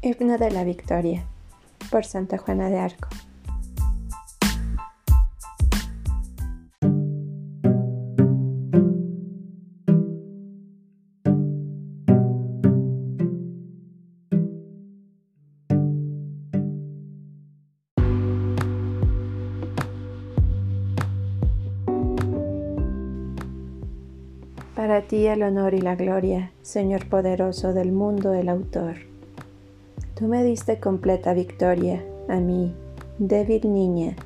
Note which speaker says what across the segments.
Speaker 1: Himno de la Victoria por Santa Juana de Arco. Para ti el honor y la gloria, Señor poderoso del mundo, el autor. Tú me diste completa victoria a mí, débil niña,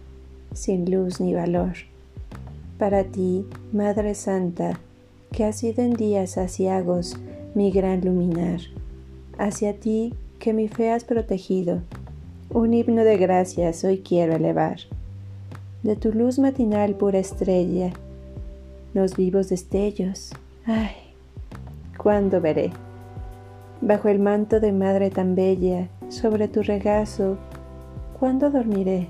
Speaker 1: sin luz ni valor. Para ti, Madre Santa, que has sido en días asiagos mi gran luminar, hacia ti que mi fe has protegido, un himno de gracias hoy quiero elevar. De tu luz matinal pura estrella, los vivos destellos, ay, ¿cuándo veré? Bajo el manto de madre tan bella, sobre tu regazo, ¿cuándo dormiré?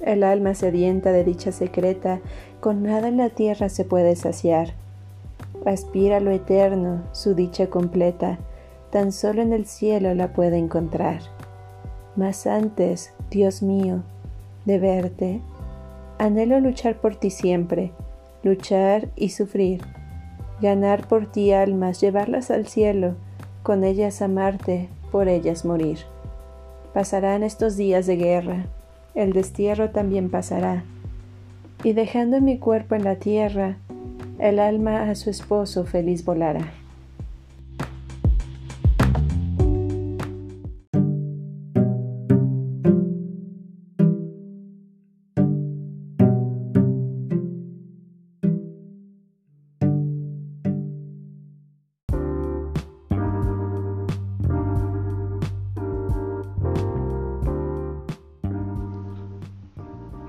Speaker 1: El alma sedienta de dicha secreta, con nada en la tierra se puede saciar. Aspira lo eterno, su dicha completa, tan solo en el cielo la puede encontrar. Mas antes, Dios mío, de verte, anhelo luchar por ti siempre, luchar y sufrir ganar por ti almas, llevarlas al cielo, con ellas amarte, por ellas morir. Pasarán estos días de guerra, el destierro también pasará, y dejando mi cuerpo en la tierra, el alma a su esposo feliz volará.